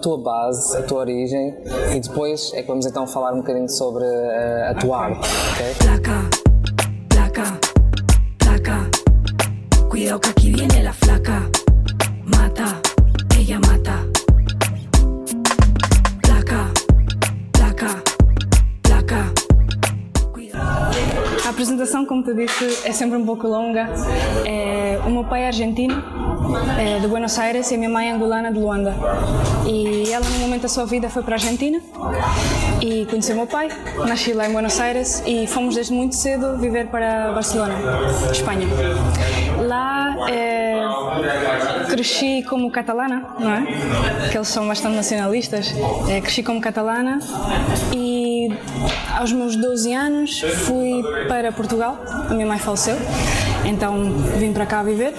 a tua base, a tua origem e depois é que vamos então falar um bocadinho sobre uh, a tua arte, ok? Placa, placa, placa. Cuidado que aquí viene la flaca. Apresentação, como te disse, é sempre um pouco longa. É, o meu pai é argentino, é, de Buenos Aires, e a minha mãe é angolana, de Luanda. E ela, no momento da sua vida, foi para a Argentina e conheceu o meu pai. Nasci lá em Buenos Aires e fomos desde muito cedo viver para Barcelona, Espanha. Lá é, cresci como catalana, não é? Que eles são bastante nacionalistas. É, cresci como catalana e aos meus 12 anos fui para Portugal. A minha mãe faleceu, então vim para cá viver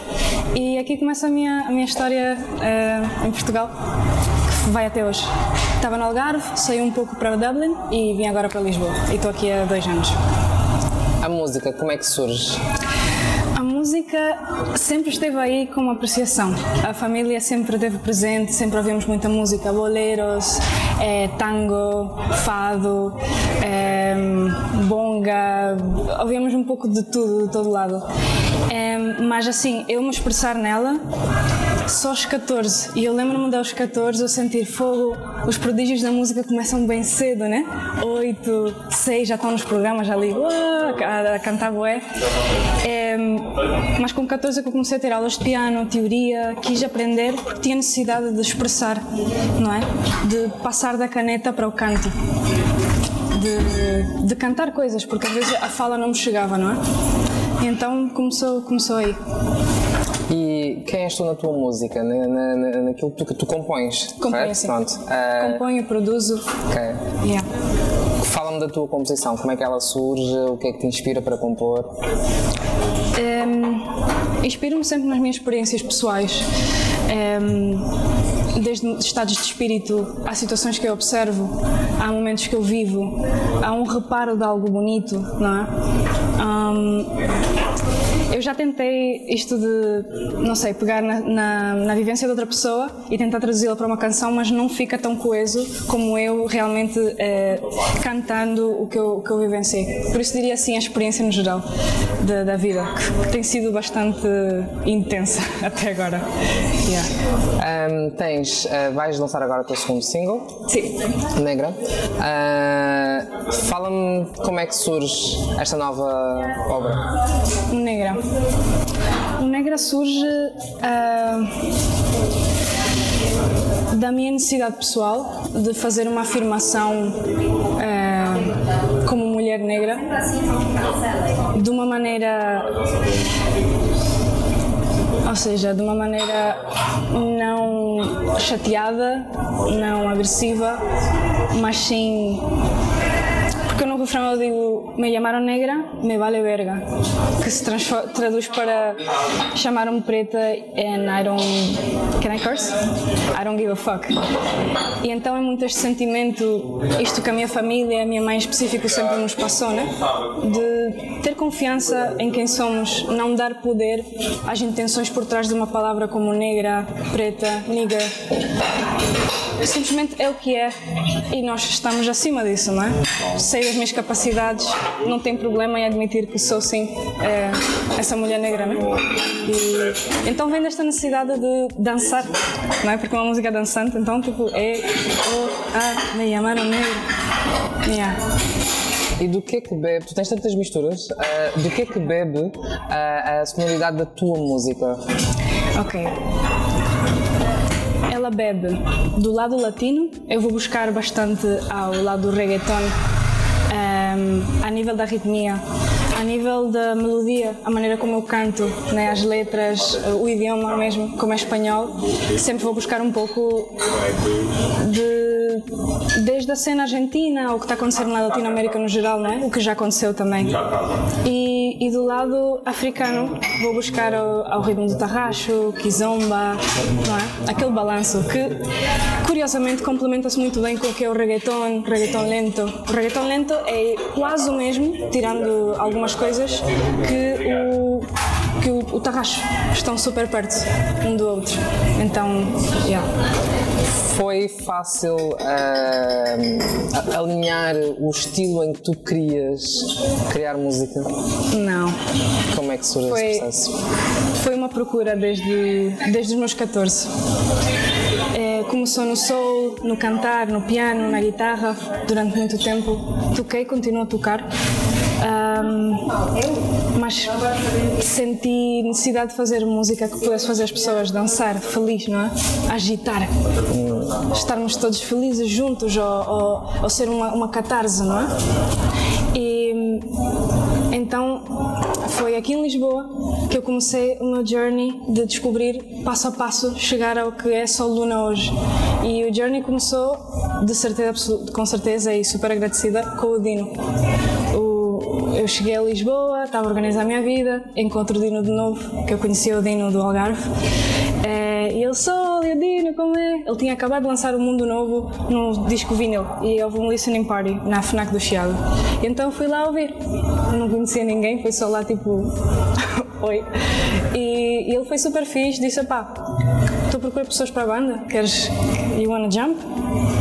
e aqui começa a minha, a minha história eh, em Portugal, que vai até hoje. Estava no Algarve, saí um pouco para Dublin e vim agora para Lisboa. E estou aqui há dois anos. A música, como é que surge? A música sempre esteve aí como apreciação. A família sempre esteve presente, sempre ouvimos muita música, boleros, eh, tango, fado, eh, bonga, ouvimos um pouco de tudo, de todo lado. Eh, mas assim, eu me expressar nela só aos 14. E eu lembro-me de aos 14 eu sentir fogo. Os prodígios da música começam bem cedo, né? 8, 6 já estão nos programas ali, uá, a, a cantar bué. É, mas com 14 é que eu comecei a ter aulas de piano, teoria, quis aprender porque tinha necessidade de expressar, não é? De passar da caneta para o canto. De, de cantar coisas, porque às vezes a fala não me chegava, não é? Então começou, começou aí. E quem és tu na tua música, na, na, na- naquilo que tu, que tu compões? Componho, sim. Pronto. Ah, Componho, produzo. ok. Yeah. Fala-me da tua composição, como é que ela surge, o que é que te inspira para compor? Um, Inspiro-me sempre nas minhas experiências pessoais. Um, desde estados de espírito, há situações que eu observo, há momentos que eu vivo, há um reparo de algo bonito, não é? Um, eu já tentei isto de, não sei, pegar na, na, na vivência de outra pessoa e tentar traduzi-la para uma canção, mas não fica tão coeso como eu realmente eh, cantando o que, eu, o que eu vivenciei. Por isso diria assim a experiência no geral da, da vida, que, que tem sido bastante intensa até agora. Yeah. Ahm, tens, ah, vais lançar agora o teu segundo single, Sim. Negra. Fala-me como é que surge esta nova obra. Negra. O Negra surge ah, da minha necessidade pessoal de fazer uma afirmação ah, como mulher negra de uma maneira. Ou seja, de uma maneira não chateada, não agressiva, mas sim porque no refrão eu digo me chamaram negra, me vale verga, que se traduz para chamaram-me preta and I don't. Can I curse? I don't give a fuck. E então é muito este sentimento, isto que a minha família, a minha mãe em específico sempre nos passou, né? De ter confiança em quem somos, não dar poder às intenções por trás de uma palavra como negra, preta, nigger simplesmente é o que é e nós estamos acima disso, não é? Sei das minhas capacidades, não tenho problema em admitir que sou sim é, essa mulher negra, não é? E, então vem desta necessidade de dançar, não é? Porque é uma música dançante, então tipo é o a me chamaram negra. Yeah. E do que é que bebe, tu tens tantas misturas, ah, do que é que bebe ah, a sonoridade da tua música? Ok. Ela bebe. Do lado latino, eu vou buscar bastante ao lado do reggaeton, ehm, a nível da ritmia, a nível da melodia, a maneira como eu canto, né, as letras, o idioma mesmo, como é espanhol, sempre vou buscar um pouco de desde a cena argentina, o que está acontecendo na Latinoamérica no geral, não é? O que já aconteceu também. E, e do lado africano vou buscar ao, ao ritmo do tarraxo, kizomba, não é? Aquele balanço que curiosamente complementa-se muito bem com o que é o reggaeton, reggaeton lento. O reggaeton lento é quase o mesmo, tirando algumas coisas, que o que o, o tarraxo estão super perto um do outro. Então, yeah. Foi fácil a- alinhar o estilo em que tu querias criar música? não. Como é que surge Foi- esse processo? Foi uma procura desde, desde os meus 14. É, começou no soul, no cantar, no piano, na guitarra, durante muito tempo. Toquei, continuo a tocar. Ahm, mas senti necessidade de fazer música que pudesse fazer as pessoas dançar feliz, não é? Agitar. Estarmos todos felizes juntos ou, ou, ou ser uma, uma catarse, não é? E então foi aqui em Lisboa que eu comecei o meu journey de descobrir passo a passo chegar ao que é só Luna hoje. E o journey começou de certeza, com certeza e super agradecida com o Dino. O- cheguei a Lisboa, estava a organizar a minha vida, encontro o Dino de novo, que eu conhecia o Dino do Algarve. Eh, e ele e o Dino, como é? Ele tinha acabado de lançar o Mundo Novo no disco vinil e houve um listening party na FNAC do Chiado. E então fui lá ouvir. Não conhecia ninguém, foi só lá tipo, oi. E, e ele foi super fixe, disse: pá, estou a procurar pessoas para a banda, queres, you wanna jump?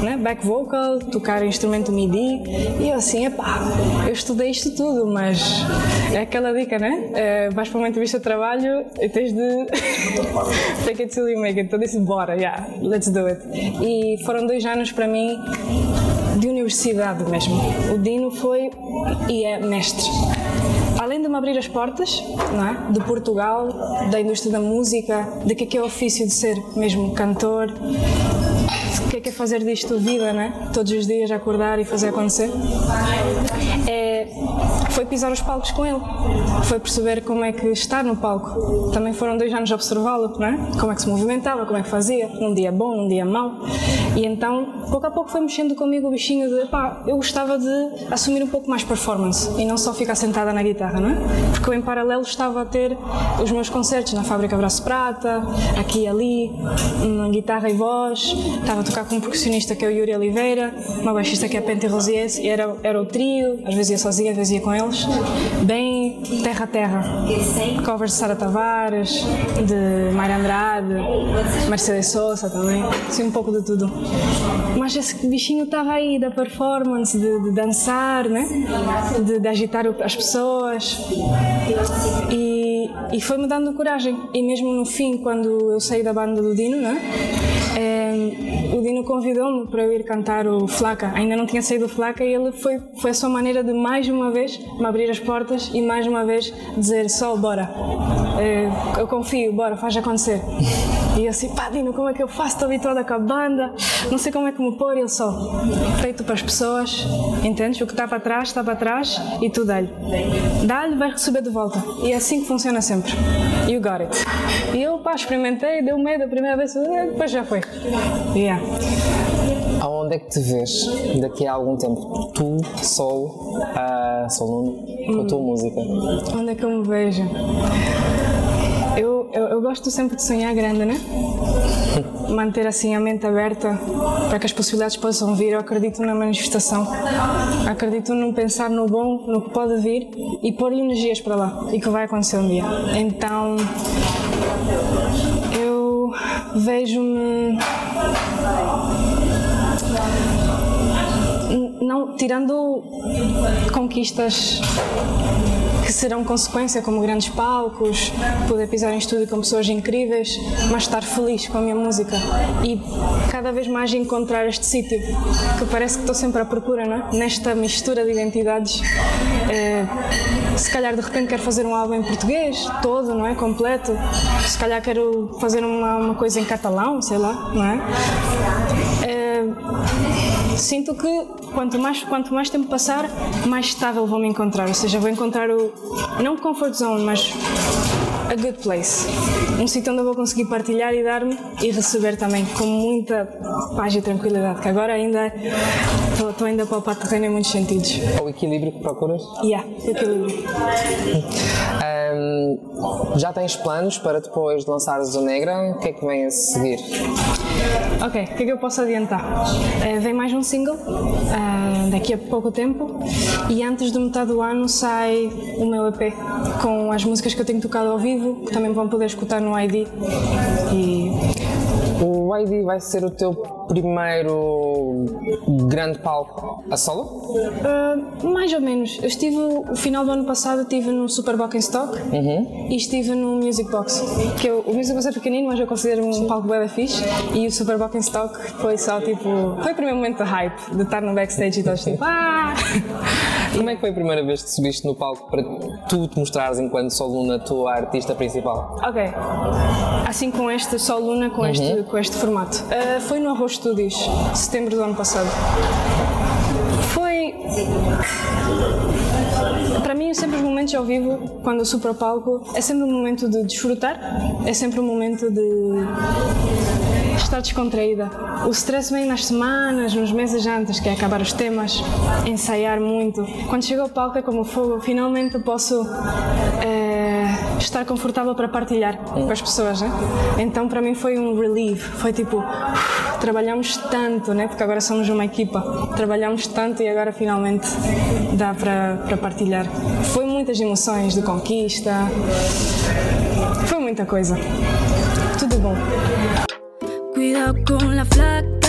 Né? Back vocal, tocar instrumento MIDI. E eu assim, epá, eu estudei isto tudo, mas é aquela dica, né? Eh, vais para uma entrevista de trabalho e tens de take it till you make it. Então disse, bora, yeah, let's do it. E foram dois anos para mim de universidade mesmo. O Dino foi e é mestre. Além de me abrir as portas não é? de Portugal, da indústria da música, de que é que é o ofício de ser mesmo cantor, o que é que é fazer disto vida, né? Todos os dias acordar e fazer acontecer. É, foi pisar os palcos com ele, foi perceber como é que estar no palco. Também foram dois anos a observá-lo, né? Como é que se movimentava, como é que fazia, num dia bom, num dia mau. E então, pouco a pouco foi mexendo comigo o bichinho de, pá, eu gostava de assumir um pouco mais performance e não só ficar sentada na guitarra, não é? Porque eu em paralelo estava a ter os meus concertos na Fábrica Braço Prata, aqui e ali, na guitarra e voz, estava a tocar com um percussionista que é o Yuri Oliveira, uma baixista que é a Pente Rosies, era, era o trio, às vezes ia sozinha, às vezes ia com eles, bem terra a terra. Covers de Sara Tavares, de Mayra Andrade, Mercedes Sosa também, assim um pouco de tudo. Mas esse bichinho estava aí da performance, de, de dançar, né? de, de agitar as pessoas. E, e foi-me dando coragem. E mesmo no fim, quando eu saí da banda do Dino, né? Eh, o Dino convidou-me para eu ir cantar o Flaca. Ainda não tinha saído o Flaca e ele foi, foi a sua maneira de mais uma vez me abrir as portas e mais uma vez dizer: Sol, bora. Eh, eu confio, bora, faz acontecer. E eu assim, pá, Dino, como é que eu faço? Estou habituada com a banda, não sei como é que me pôr. E ele só, feito para as pessoas, entendes? O que está para trás, está para trás e tu dá-lhe. Dá-lhe, vai receber de volta. E é assim que funciona sempre. You got it. E eu, pá, experimentei, deu medo a primeira vez, depois já foi. Yeah. Aonde é que te vês daqui a algum tempo? Tu, Sol, uh, Sol Nuno, com a tua música. Onde é que eu me vejo? Eu, eu, gosto sempre de sonhar grande, né? Manter assim a mente aberta para que as possibilidades possam vir. Eu acredito na manifestação. Acredito num pensar no bom, no que pode vir e pôr energias para lá e que vai acontecer um dia. Então eu vejo-me não tirando conquistas que serão consequência, como grandes palcos, poder pisar em estúdio com pessoas incríveis, mas estar feliz com a minha música e cada vez mais encontrar este sítio que parece que estou sempre à procura, não é? Nesta mistura de identidades. Eh, se calhar de repente quero fazer um álbum em português, todo, não é? Completo. Se calhar quero fazer uma, uma coisa em catalão, sei lá, não é? Eh, sinto que quanto mais, quanto mais tempo passar, mais estável vou me encontrar. Ou seja, vou encontrar o. não comfort zone, mas a good place. Um sítio onde eu vou conseguir partilhar e dar-me e receber também com muita paz e tranquilidade. Que agora ainda estou ainda a palpar terreno em muitos sentidos. É o equilíbrio que procuras? Yeah, equilíbrio. Um, já tens planos para depois de lançares o Negra? O que é que vem a seguir? Ok, o que é que eu posso adiantar? Eh, vem mais um single eh, daqui a pouco tempo e antes de metade do ano sai o meu EP com as músicas que eu tenho tocado ao vivo, que também vão poder escutar no ID. E O ID vai ser o teu primeiro grande palco a solo? Uh, mais ou menos. Eu estive, o final do ano passado, estive no Super Bock in Stock e estive no Music Box. Que eu, o Music Box é pequenino, mas eu considero um palco bem fixe. E o Super Bock in Stock foi só tipo. Foi o primeiro momento de hype, de estar no backstage e todos tipo. Ah! Como é que foi a primeira vez que subiste no palco para tu te mostrares enquanto Soluna a tua artista principal? Ok. Assim com este Sol Luna, com, este, com este formato. Uh, foi no Arroz Studios, setembro do ano passado. Foi. Para mim, sempre os momentos ao vivo, quando eu subo para o palco, é sempre um momento de desfrutar, é sempre um momento de estar descontraída. O stress vem nas semanas, nos meses antes, que é acabar os temas, ensaiar muito. Quando chega ao palco é como fogo, finalmente posso eh, estar confortável para partilhar com as pessoas, né? Então para mim foi um relief, foi tipo, trabalhamos tanto, né? Porque agora somos uma equipa, trabalhamos tanto e agora finalmente dá para, para partilhar. Foi muitas emoções de conquista, foi muita coisa. Tudo bom. Con la flaca.